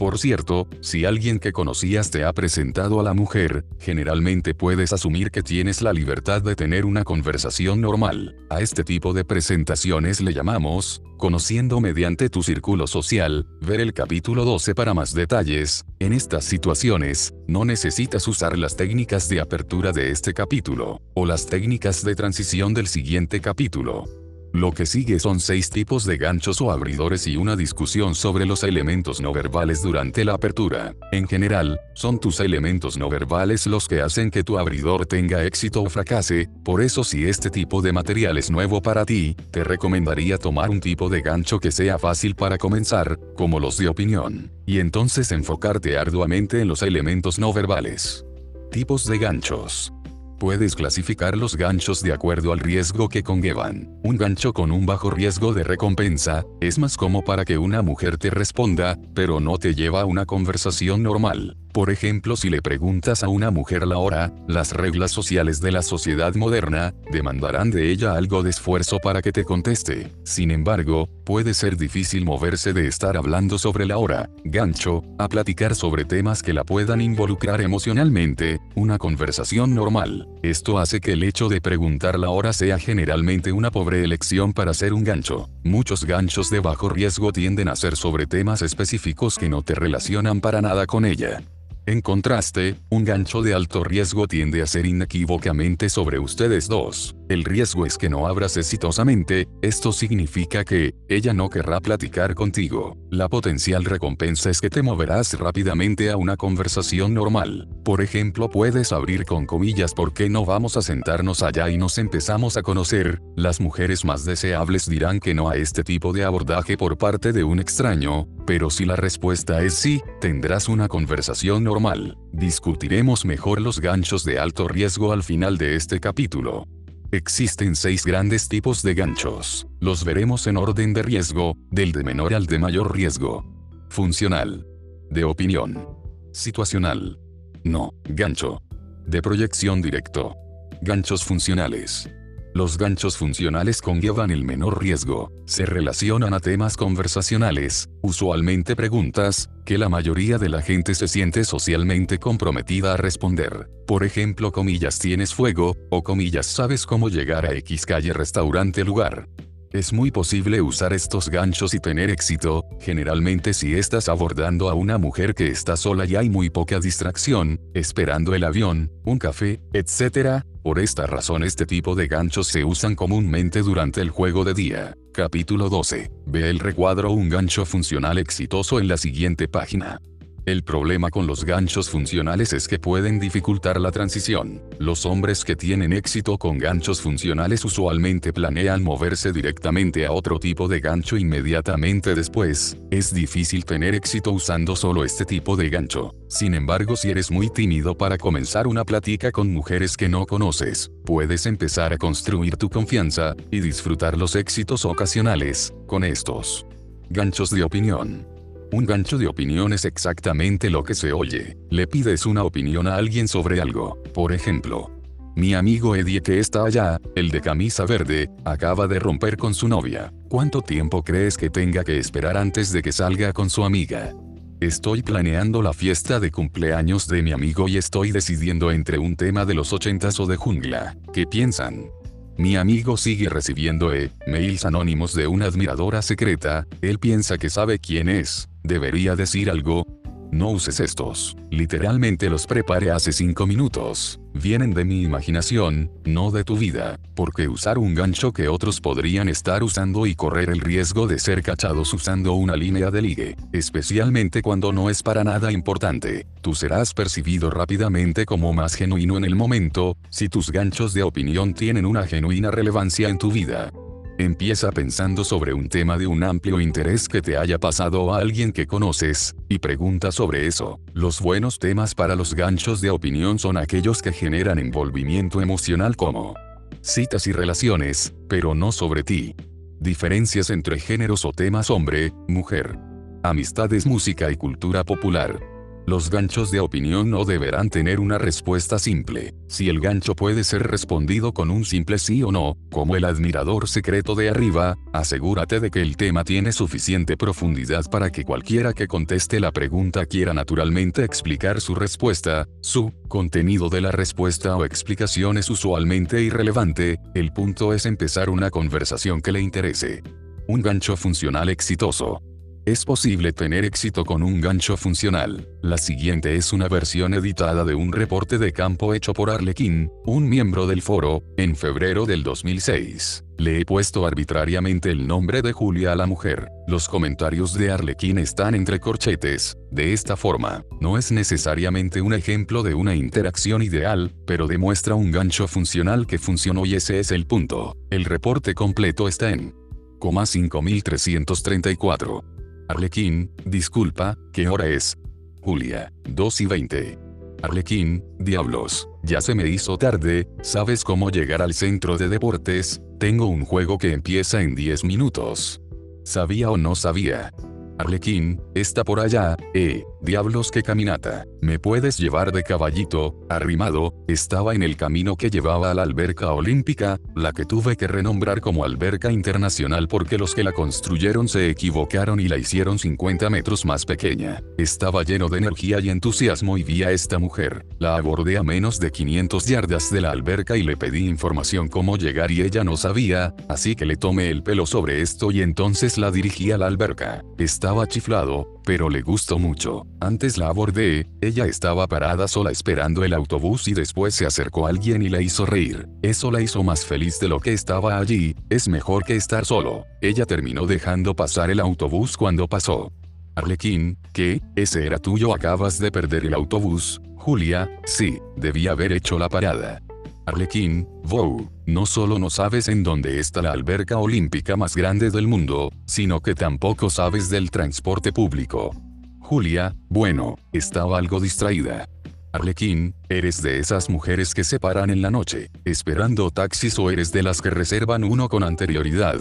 A: Por cierto, si alguien que conocías te ha presentado a la mujer, generalmente puedes asumir que tienes la libertad de tener una conversación normal. A este tipo de presentaciones le llamamos, conociendo mediante tu círculo social, ver el capítulo 12 para más detalles. En estas situaciones, no necesitas usar las técnicas de apertura de este capítulo, o las técnicas de transición del siguiente capítulo. Lo que sigue son seis tipos de ganchos o abridores y una discusión sobre los elementos no verbales durante la apertura. En general, son tus elementos no verbales los que hacen que tu abridor tenga éxito o fracase, por eso si este tipo de material es nuevo para ti, te recomendaría tomar un tipo de gancho que sea fácil para comenzar, como los de opinión, y entonces enfocarte arduamente en los elementos no verbales. Tipos de ganchos. Puedes clasificar los ganchos de acuerdo al riesgo que conllevan. Un gancho con un bajo riesgo de recompensa, es más como para que una mujer te responda, pero no te lleva a una conversación normal. Por ejemplo, si le preguntas a una mujer la hora, las reglas sociales de la sociedad moderna, demandarán de ella algo de esfuerzo para que te conteste. Sin embargo, puede ser difícil moverse de estar hablando sobre la hora, gancho, a platicar sobre temas que la puedan involucrar emocionalmente, una conversación normal. Esto hace que el hecho de preguntar la hora sea generalmente una pobre elección para ser un gancho. Muchos ganchos de bajo riesgo tienden a ser sobre temas específicos que no te relacionan para nada con ella. En contraste, un gancho de alto riesgo tiende a ser inequívocamente sobre ustedes dos. El riesgo es que no abras exitosamente, esto significa que, ella no querrá platicar contigo. La potencial recompensa es que te moverás rápidamente a una conversación normal. Por ejemplo, puedes abrir con comillas ¿por qué no vamos a sentarnos allá y nos empezamos a conocer? Las mujeres más deseables dirán que no a este tipo de abordaje por parte de un extraño, pero si la respuesta es sí, tendrás una conversación normal. Discutiremos mejor los ganchos de alto riesgo al final de este capítulo. Existen seis grandes tipos de ganchos. Los veremos en orden de riesgo, del de menor al de mayor riesgo. Funcional. De opinión. Situacional. No, gancho. De proyección directo. Ganchos funcionales. Los ganchos funcionales conllevan el menor riesgo, se relacionan a temas conversacionales, usualmente preguntas, que la mayoría de la gente se siente socialmente comprometida a responder. Por ejemplo, comillas tienes fuego, o comillas sabes cómo llegar a X calle restaurante lugar. Es muy posible usar estos ganchos y tener éxito, generalmente si estás abordando a una mujer que está sola y hay muy poca distracción, esperando el avión, un café, etc. Por esta razón este tipo de ganchos se usan comúnmente durante el juego de día. Capítulo 12. Ve el recuadro un gancho funcional exitoso en la siguiente página. El problema con los ganchos funcionales es que pueden dificultar la transición. Los hombres que tienen éxito con ganchos funcionales usualmente planean moverse directamente a otro tipo de gancho inmediatamente después. Es difícil tener éxito usando solo este tipo de gancho. Sin embargo, si eres muy tímido para comenzar una plática con mujeres que no conoces, puedes empezar a construir tu confianza y disfrutar los éxitos ocasionales con estos ganchos de opinión. Un gancho de opinión es exactamente lo que se oye. Le pides una opinión a alguien sobre algo. Por ejemplo, mi amigo Eddie que está allá, el de camisa verde, acaba de romper con su novia. ¿Cuánto tiempo crees que tenga que esperar antes de que salga con su amiga? Estoy planeando la fiesta de cumpleaños de mi amigo y estoy decidiendo entre un tema de los ochentas o de jungla. ¿Qué piensan? Mi amigo sigue recibiendo e-mails anónimos de una admiradora secreta, él piensa que sabe quién es, debería decir algo, no uses estos. Literalmente los preparé hace 5 minutos. Vienen de mi imaginación, no de tu vida. Porque usar un gancho que otros podrían estar usando y correr el riesgo de ser cachados usando una línea de ligue. Especialmente cuando no es para nada importante. Tú serás percibido rápidamente como más genuino en el momento, si tus ganchos de opinión tienen una genuina relevancia en tu vida. Empieza pensando sobre un tema de un amplio interés que te haya pasado a alguien que conoces, y pregunta sobre eso. Los buenos temas para los ganchos de opinión son aquellos que generan envolvimiento emocional como citas y relaciones, pero no sobre ti. Diferencias entre géneros o temas hombre, mujer. Amistades, música y cultura popular. Los ganchos de opinión no deberán tener una respuesta simple. Si el gancho puede ser respondido con un simple sí o no, como el admirador secreto de arriba, asegúrate de que el tema tiene suficiente profundidad para que cualquiera que conteste la pregunta quiera naturalmente explicar su respuesta, su contenido de la respuesta o explicación es usualmente irrelevante, el punto es empezar una conversación que le interese. Un gancho funcional exitoso. Es posible tener éxito con un gancho funcional. La siguiente es una versión editada de un reporte de campo hecho por Arlequín, un miembro del foro, en febrero del 2006. Le he puesto arbitrariamente el nombre de Julia a la mujer. Los comentarios de Arlequín están entre corchetes. De esta forma, no es necesariamente un ejemplo de una interacción ideal, pero demuestra un gancho funcional que funcionó y ese es el punto. El reporte completo está en 5334. Arlequín, disculpa, ¿qué hora es? Julia, 2 y 20. Arlequín, diablos, ya se me hizo tarde, ¿sabes cómo llegar al centro de deportes? Tengo un juego que empieza en 10 minutos. ¿Sabía o no sabía? Arlequín, está por allá, eh, diablos que caminata. ¿Me puedes llevar de caballito, arrimado? Estaba en el camino que llevaba a la alberca olímpica, la que tuve que renombrar como alberca internacional porque los que la construyeron se equivocaron y la hicieron 50 metros más pequeña. Estaba lleno de energía y entusiasmo y vi a esta mujer. La abordé a menos de 500 yardas de la alberca y le pedí información cómo llegar y ella no sabía, así que le tomé el pelo sobre esto y entonces la dirigí a la alberca. Estaba chiflado, pero le gustó mucho. Antes la abordé, ella estaba parada sola esperando el autobús y después se acercó alguien y la hizo reír. Eso la hizo más feliz de lo que estaba allí, es mejor que estar solo. Ella terminó dejando pasar el autobús cuando pasó. Arlequín, ¿qué? ¿Ese era tuyo? Acabas de perder el autobús. Julia, sí, debí haber hecho la parada. Arlequín, wow, no solo no sabes en dónde está la alberca olímpica más grande del mundo, sino que tampoco sabes del transporte público. Julia, bueno, estaba algo distraída. Arlequín, ¿eres de esas mujeres que se paran en la noche, esperando taxis o eres de las que reservan uno con anterioridad?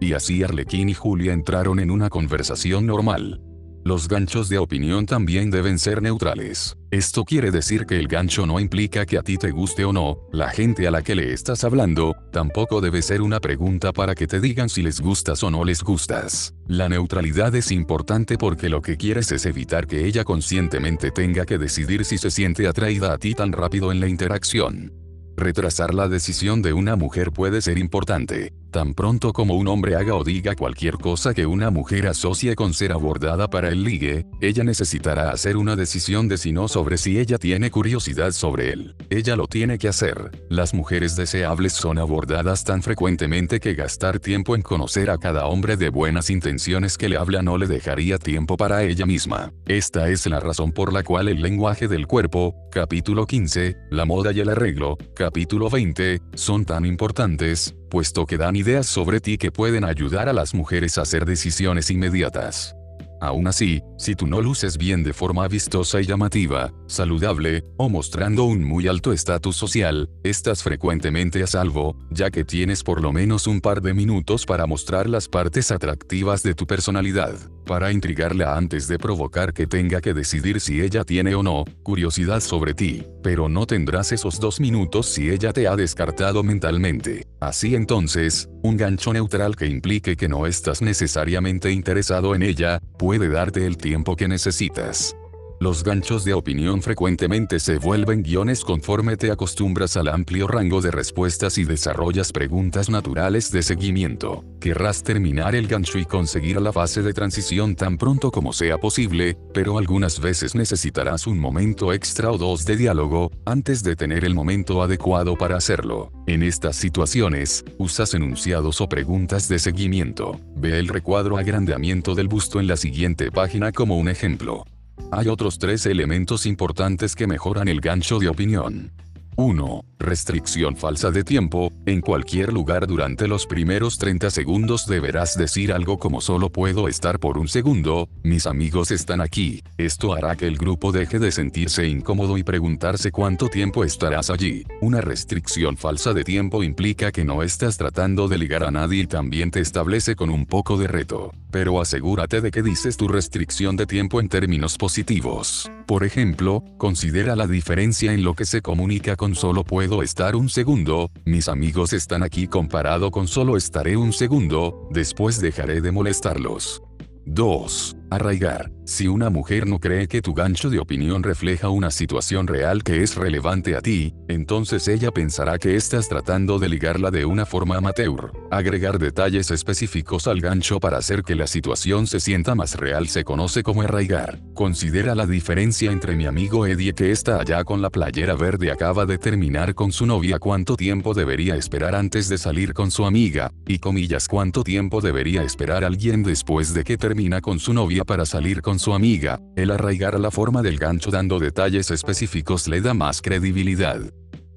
A: Y así Arlequín y Julia entraron en una conversación normal. Los ganchos de opinión también deben ser neutrales. Esto quiere decir que el gancho no implica que a ti te guste o no, la gente a la que le estás hablando, tampoco debe ser una pregunta para que te digan si les gustas o no les gustas. La neutralidad es importante porque lo que quieres es evitar que ella conscientemente tenga que decidir si se siente atraída a ti tan rápido en la interacción. Retrasar la decisión de una mujer puede ser importante. Tan pronto como un hombre haga o diga cualquier cosa que una mujer asocie con ser abordada para el ligue, ella necesitará hacer una decisión de si no sobre si ella tiene curiosidad sobre él. Ella lo tiene que hacer. Las mujeres deseables son abordadas tan frecuentemente que gastar tiempo en conocer a cada hombre de buenas intenciones que le habla no le dejaría tiempo para ella misma. Esta es la razón por la cual el lenguaje del cuerpo, capítulo 15, la moda y el arreglo, capítulo 20, son tan importantes, puesto que dan ideas sobre ti que pueden ayudar a las mujeres a hacer decisiones inmediatas. Aún así, si tú no luces bien de forma vistosa y llamativa, saludable, o mostrando un muy alto estatus social, estás frecuentemente a salvo, ya que tienes por lo menos un par de minutos para mostrar las partes atractivas de tu personalidad, para intrigarla antes de provocar que tenga que decidir si ella tiene o no curiosidad sobre ti, pero no tendrás esos dos minutos si ella te ha descartado mentalmente. Así entonces, un gancho neutral que implique que no estás necesariamente interesado en ella, puede darte el tiempo que necesitas. Los ganchos de opinión frecuentemente se vuelven guiones conforme te acostumbras al amplio rango de respuestas y desarrollas preguntas naturales de seguimiento. Querrás terminar el gancho y conseguir la fase de transición tan pronto como sea posible, pero algunas veces necesitarás un momento extra o dos de diálogo, antes de tener el momento adecuado para hacerlo. En estas situaciones, usas enunciados o preguntas de seguimiento. Ve el recuadro agrandeamiento del busto en la siguiente página como un ejemplo. Hay otros tres elementos importantes que mejoran el gancho de opinión. 1. Restricción falsa de tiempo, en cualquier lugar durante los primeros 30 segundos deberás decir algo como solo puedo estar por un segundo, mis amigos están aquí. Esto hará que el grupo deje de sentirse incómodo y preguntarse cuánto tiempo estarás allí. Una restricción falsa de tiempo implica que no estás tratando de ligar a nadie y también te establece con un poco de reto. Pero asegúrate de que dices tu restricción de tiempo en términos positivos. Por ejemplo, considera la diferencia en lo que se comunica con solo puedo estar un segundo, mis amigos están aquí comparado con solo estaré un segundo, después dejaré de molestarlos. 2. Arraigar. Si una mujer no cree que tu gancho de opinión refleja una situación real que es relevante a ti, entonces ella pensará que estás tratando de ligarla de una forma amateur. Agregar detalles específicos al gancho para hacer que la situación se sienta más real se conoce como arraigar. Considera la diferencia entre mi amigo Eddie que está allá con la playera verde acaba de terminar con su novia cuánto tiempo debería esperar antes de salir con su amiga, y comillas cuánto tiempo debería esperar alguien después de que termina con su novia para salir con su amiga, el arraigar la forma del gancho dando detalles específicos le da más credibilidad.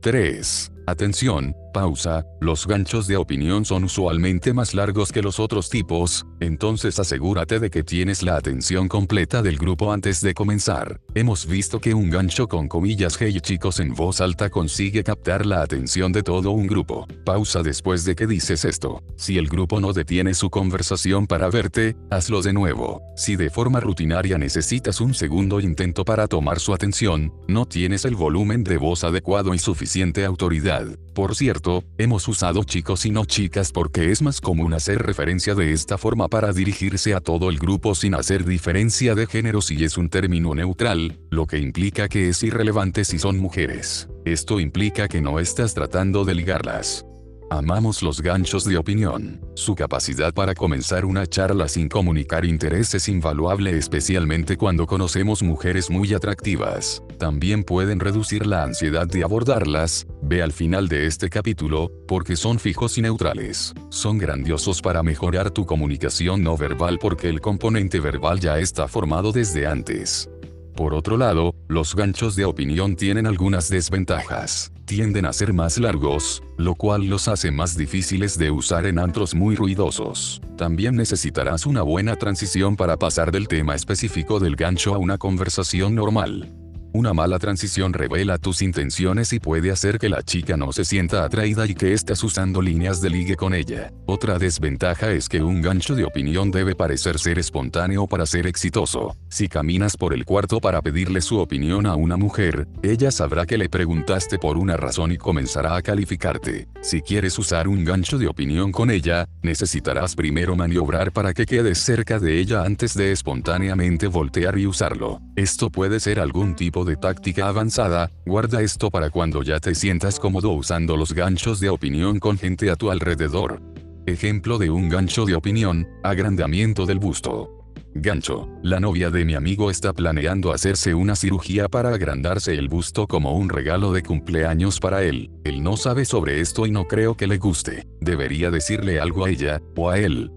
A: 3. Atención, pausa, los ganchos de opinión son usualmente más largos que los otros tipos, entonces asegúrate de que tienes la atención completa del grupo antes de comenzar. Hemos visto que un gancho con comillas hey chicos en voz alta consigue captar la atención de todo un grupo. Pausa después de que dices esto. Si el grupo no detiene su conversación para verte, hazlo de nuevo. Si de forma rutinaria necesitas un segundo intento para tomar su atención, no tienes el volumen de voz adecuado y suficiente autoridad por cierto, hemos usado chicos y no chicas porque es más común hacer referencia de esta forma para dirigirse a todo el grupo sin hacer diferencia de género si es un término neutral, lo que implica que es irrelevante si son mujeres. Esto implica que no estás tratando de ligarlas. Amamos los ganchos de opinión. Su capacidad para comenzar una charla sin comunicar interés es invaluable especialmente cuando conocemos mujeres muy atractivas. También pueden reducir la ansiedad de abordarlas, ve al final de este capítulo, porque son fijos y neutrales. Son grandiosos para mejorar tu comunicación no verbal porque el componente verbal ya está formado desde antes. Por otro lado, los ganchos de opinión tienen algunas desventajas. Tienden a ser más largos, lo cual los hace más difíciles de usar en antros muy ruidosos. También necesitarás una buena transición para pasar del tema específico del gancho a una conversación normal. Una mala transición revela tus intenciones y puede hacer que la chica no se sienta atraída y que estés usando líneas de ligue con ella. Otra desventaja es que un gancho de opinión debe parecer ser espontáneo para ser exitoso. Si caminas por el cuarto para pedirle su opinión a una mujer, ella sabrá que le preguntaste por una razón y comenzará a calificarte. Si quieres usar un gancho de opinión con ella, necesitarás primero maniobrar para que quedes cerca de ella antes de espontáneamente voltear y usarlo. Esto puede ser algún tipo de táctica avanzada, guarda esto para cuando ya te sientas cómodo usando los ganchos de opinión con gente a tu alrededor. Ejemplo de un gancho de opinión, agrandamiento del busto. Gancho. La novia de mi amigo está planeando hacerse una cirugía para agrandarse el busto como un regalo de cumpleaños para él. Él no sabe sobre esto y no creo que le guste. Debería decirle algo a ella, o a él,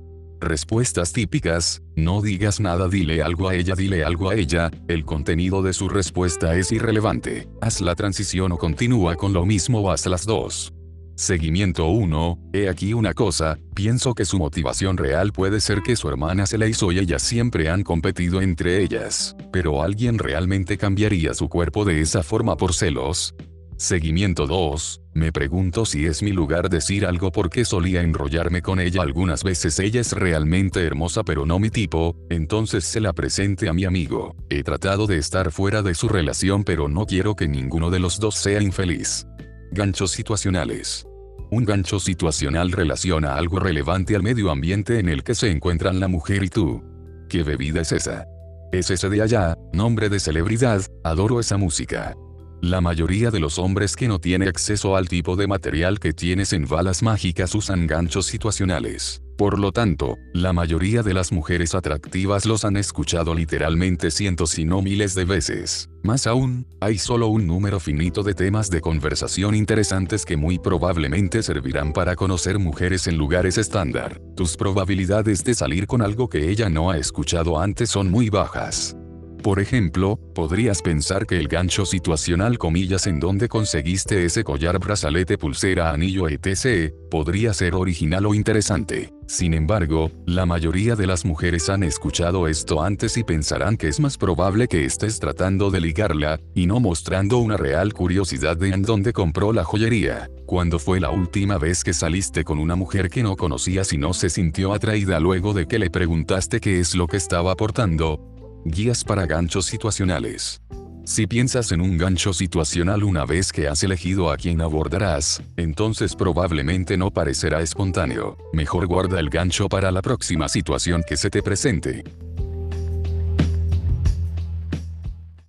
A: Respuestas típicas, no digas nada, dile algo a ella, dile algo a ella, el contenido de su respuesta es irrelevante. Haz la transición o continúa con lo mismo o haz las dos. Seguimiento 1, he aquí una cosa, pienso que su motivación real puede ser que su hermana se la hizo y ellas siempre han competido entre ellas, pero alguien realmente cambiaría su cuerpo de esa forma por celos, Seguimiento 2. Me pregunto si es mi lugar decir algo porque solía enrollarme con ella algunas veces. Ella es realmente hermosa pero no mi tipo, entonces se la presente a mi amigo. He tratado de estar fuera de su relación pero no quiero que ninguno de los dos sea infeliz. Ganchos situacionales. Un gancho situacional relaciona algo relevante al medio ambiente en el que se encuentran la mujer y tú. ¿Qué bebida es esa? Es ese de allá, nombre de celebridad, adoro esa música. La mayoría de los hombres que no tiene acceso al tipo de material que tienes en balas mágicas usan ganchos situacionales. Por lo tanto, la mayoría de las mujeres atractivas los han escuchado literalmente cientos y no miles de veces. Más aún, hay solo un número finito de temas de conversación interesantes que muy probablemente servirán para conocer mujeres en lugares estándar. Tus probabilidades de salir con algo que ella no ha escuchado antes son muy bajas. Por ejemplo, podrías pensar que el gancho situacional comillas en donde conseguiste ese collar brazalete pulsera anillo etc., podría ser original o interesante. Sin embargo, la mayoría de las mujeres han escuchado esto antes y pensarán que es más probable que estés tratando de ligarla, y no mostrando una real curiosidad de en dónde compró la joyería. Cuando fue la última vez que saliste con una mujer que no conocías y no se sintió atraída luego de que le preguntaste qué es lo que estaba aportando? Guías para ganchos situacionales. Si piensas en un gancho situacional una vez que has elegido a quien abordarás, entonces probablemente no parecerá espontáneo. Mejor guarda el gancho para la próxima situación que se te presente.